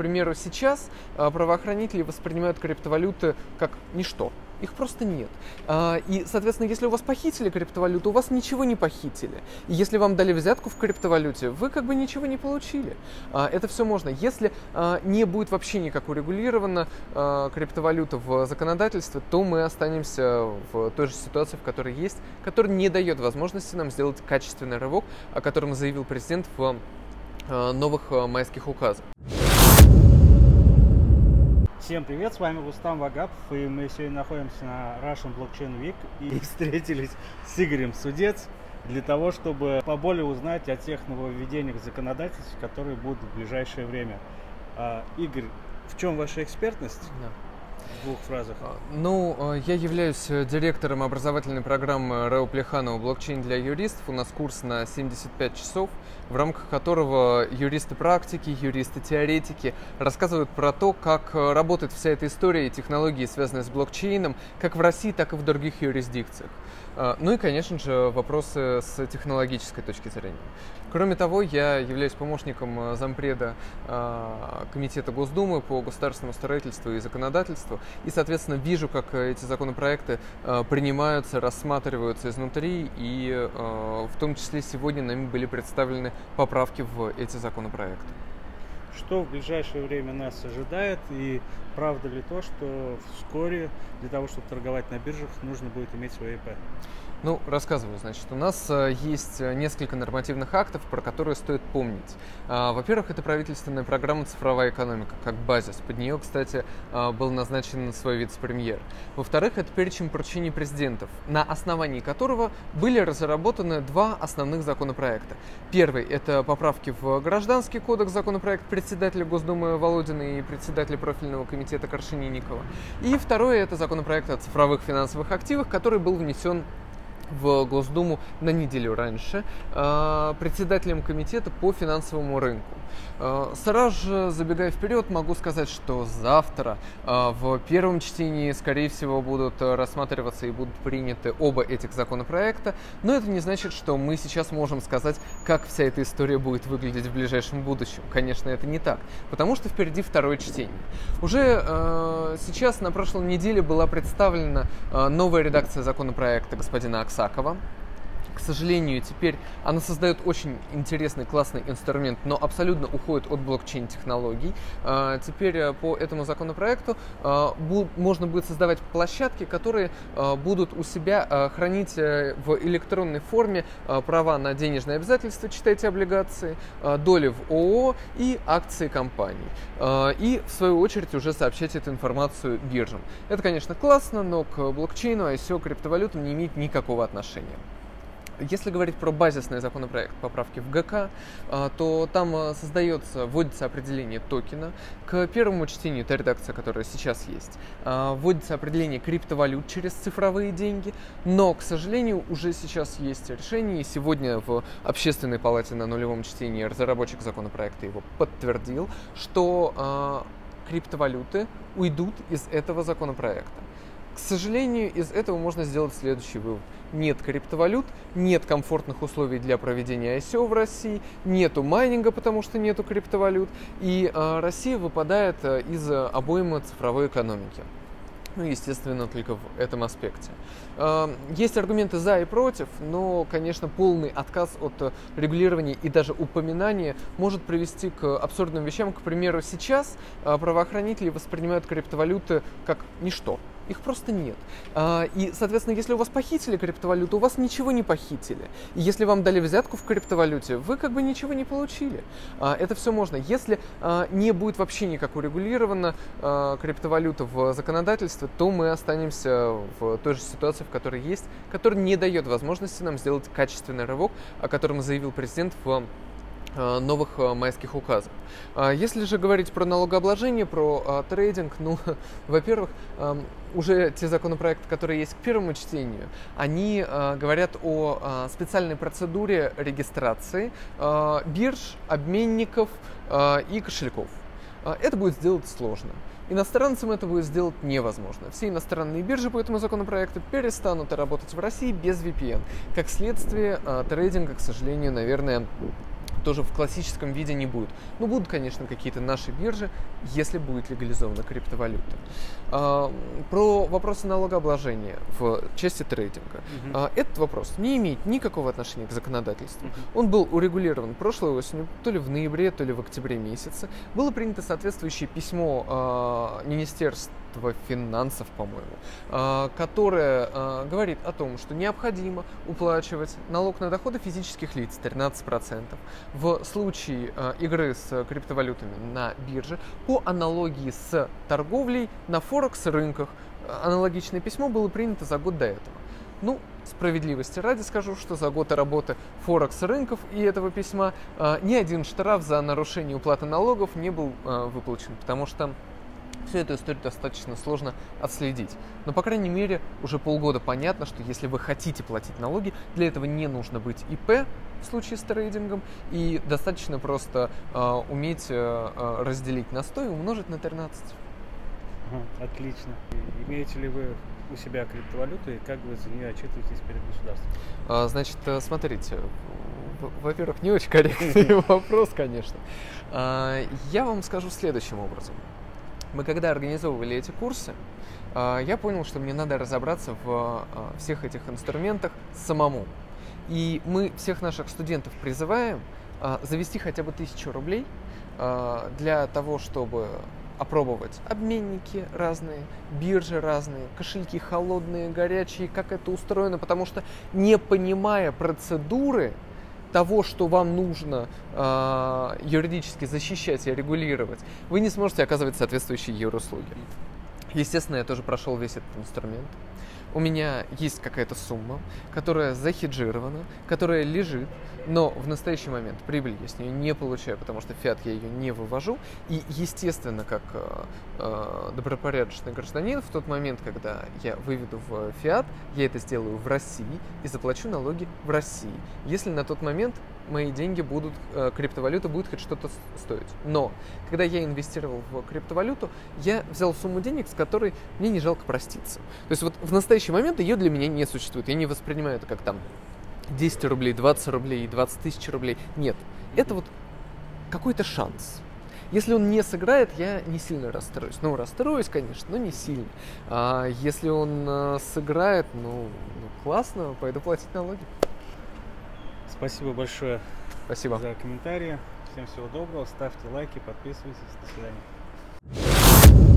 примеру, сейчас правоохранители воспринимают криптовалюты как ничто. Их просто нет. А, и, соответственно, если у вас похитили криптовалюту, у вас ничего не похитили. И если вам дали взятку в криптовалюте, вы как бы ничего не получили. А, это все можно. Если а, не будет вообще никак урегулирована криптовалюта в законодательстве, то мы останемся в той же ситуации, в которой есть, которая не дает возможности нам сделать качественный рывок, о котором заявил президент в новых майских указах. Всем привет, с вами Рустам Вагапов, и мы сегодня находимся на Russian Blockchain Week и встретились с Игорем Судец для того, чтобы поболее узнать о тех нововведениях законодательств, которые будут в ближайшее время. А, Игорь, в чем ваша экспертность? Да в двух фразах? А, ну, э, я являюсь э, директором образовательной программы Рао Плеханова «Блокчейн для юристов». У нас курс на 75 часов, в рамках которого юристы практики, юристы теоретики рассказывают про то, как э, работает вся эта история и технологии, связанные с блокчейном, как в России, так и в других юрисдикциях. А, ну и, конечно же, вопросы с технологической точки зрения. Кроме того, я являюсь помощником э, зампреда а, Комитета Госдумы по государственному строительству и законодательству, и, соответственно, вижу, как эти законопроекты э, принимаются, рассматриваются изнутри, и э, в том числе сегодня нами были представлены поправки в эти законопроекты. Что в ближайшее время нас ожидает и правда ли то, что вскоре для того, чтобы торговать на биржах, нужно будет иметь свое ИП? Ну, рассказываю. Значит, у нас э, есть э, несколько нормативных актов, про которые стоит помнить. А, во-первых, это правительственная программа «Цифровая экономика» как базис. Под нее, кстати, э, был назначен свой вице-премьер. Во-вторых, это перечень поручений президентов, на основании которого были разработаны два основных законопроекта. Первый – это поправки в Гражданский кодекс, законопроект председателя Госдумы Володина и председателя профильного комитета Коршенинникова. И второй – это законопроект о цифровых финансовых активах, который был внесен в Госдуму на неделю раньше э, председателем комитета по финансовому рынку. Э, сразу же, забегая вперед, могу сказать, что завтра э, в первом чтении, скорее всего, будут рассматриваться и будут приняты оба этих законопроекта, но это не значит, что мы сейчас можем сказать, как вся эта история будет выглядеть в ближайшем будущем. Конечно, это не так, потому что впереди второе чтение. Уже сейчас, на прошлой неделе, была представлена новая редакция законопроекта господина Аксакова, к сожалению, теперь она создает очень интересный, классный инструмент, но абсолютно уходит от блокчейн-технологий. А, теперь э, по этому законопроекту а, можно будет создавать площадки, которые а, будут у себя хранить э, в электронной форме права на денежные обязательства, читайте облигации, доли в ООО и акции компаний. И, в свою очередь, уже сообщать эту информацию биржам. Это, конечно, классно, но к блокчейну, ICO, криптовалютам не имеет никакого отношения. Если говорить про базисный законопроект поправки в ГК, а, то там а, создается, вводится определение токена. К первому чтению, та редакция, которая сейчас есть, а, вводится определение криптовалют через цифровые деньги, но, к сожалению, уже сейчас есть решение, сегодня в Общественной палате на нулевом чтении разработчик законопроекта его подтвердил, что криптовалюты уйдут из этого законопроекта. К сожалению, из этого можно сделать следующий вывод – нет криптовалют, нет комфортных условий для проведения ICO в России, нету майнинга, потому что нету криптовалют, и э, Россия выпадает э, из обоймы цифровой экономики. Ну, естественно, только в этом аспекте. Есть аргументы за и против, но, конечно, полный отказ от регулирования и даже упоминания может привести к абсурдным вещам. К примеру, сейчас правоохранители воспринимают криптовалюты как ничто их просто нет. А, и, соответственно, если у вас похитили криптовалюту, у вас ничего не похитили. И если вам дали взятку в криптовалюте, вы как бы ничего не получили. А, это все можно. Если а, не будет вообще никак урегулирована криптовалюта в законодательстве, то мы останемся в той же ситуации, в которой есть, которая не дает возможности нам сделать качественный рывок, о котором заявил президент в новых э, майских указов. А если же говорить про налогообложение, про а, трейдинг, ну, во-первых, эм, уже те законопроекты, которые есть к первому чтению, они говорят о специальной процедуре регистрации бирж, обменников и кошельков. Это будет сделать сложно. Иностранцам это будет сделать невозможно. Все иностранные биржи по этому законопроекту перестанут работать в России без VPN. Как следствие, трейдинга, к сожалению, наверное, тоже в классическом виде не будет. Ну, будут, конечно, какие-то наши биржи, если будет легализована криптовалюта. А, про вопросы налогообложения в части трейдинга. Угу. Этот вопрос не имеет никакого отношения к законодательству. Угу. Он был урегулирован прошлой осенью, то ли в ноябре, то ли в октябре месяце. Было принято соответствующее письмо а, Министерства финансов, по-моему, которое говорит о том, что необходимо уплачивать налог на доходы физических лиц 13% в случае игры с криптовалютами на бирже по аналогии с торговлей на форуме Форекс рынках. Аналогичное письмо было принято за год до этого. Ну, справедливости ради скажу, что за год работы Форекс рынков и этого письма э, ни один штраф за нарушение уплаты налогов не был э, выплачен, потому что всю эту историю достаточно сложно отследить. Но, по крайней мере, уже полгода понятно, что если вы хотите платить налоги, для этого не нужно быть ИП в случае с трейдингом, и достаточно просто э, уметь э, разделить на 100 и умножить на 13. Отлично. Имеете ли вы у себя криптовалюту и как вы за нее отчитываетесь перед государством? А, значит, э, смотрите, во-первых, не очень корректный вопрос, конечно. А, я вам скажу следующим образом. Мы когда организовывали эти курсы, а, я понял, что мне надо разобраться в всех этих инструментах самому. И мы всех наших студентов призываем завести хотя бы тысячу рублей для того, чтобы опробовать обменники разные, биржи разные, кошельки холодные, горячие, как это устроено, потому что не понимая процедуры того, что вам нужно э, юридически защищать и регулировать, вы не сможете оказывать соответствующие юруслуги. Естественно, я тоже прошел весь этот инструмент у меня есть какая-то сумма, которая захеджирована, которая лежит, но в настоящий момент прибыль я с нее не получаю, потому что фиат я ее не вывожу. И, естественно, как э, э, добропорядочный гражданин, в тот момент, когда я выведу в фиат, я это сделаю в России и заплачу налоги в России. Если на тот момент мои деньги будут, э, криптовалюта будет хоть что-то стоить. Но, когда я инвестировал в криптовалюту, я взял сумму денег, с которой мне не жалко проститься. То есть вот в настоящий момент ее для меня не существует. Я не воспринимаю это как там 10 рублей, 20 рублей, 20 тысяч рублей. Нет, это вот какой-то шанс. Если он не сыграет, я не сильно расстроюсь. Ну, расстроюсь, конечно, но не сильно. А если он э, сыграет, ну, ну, классно, пойду платить налоги. Спасибо большое Спасибо. за комментарии. Всем всего доброго. Ставьте лайки, подписывайтесь. До свидания.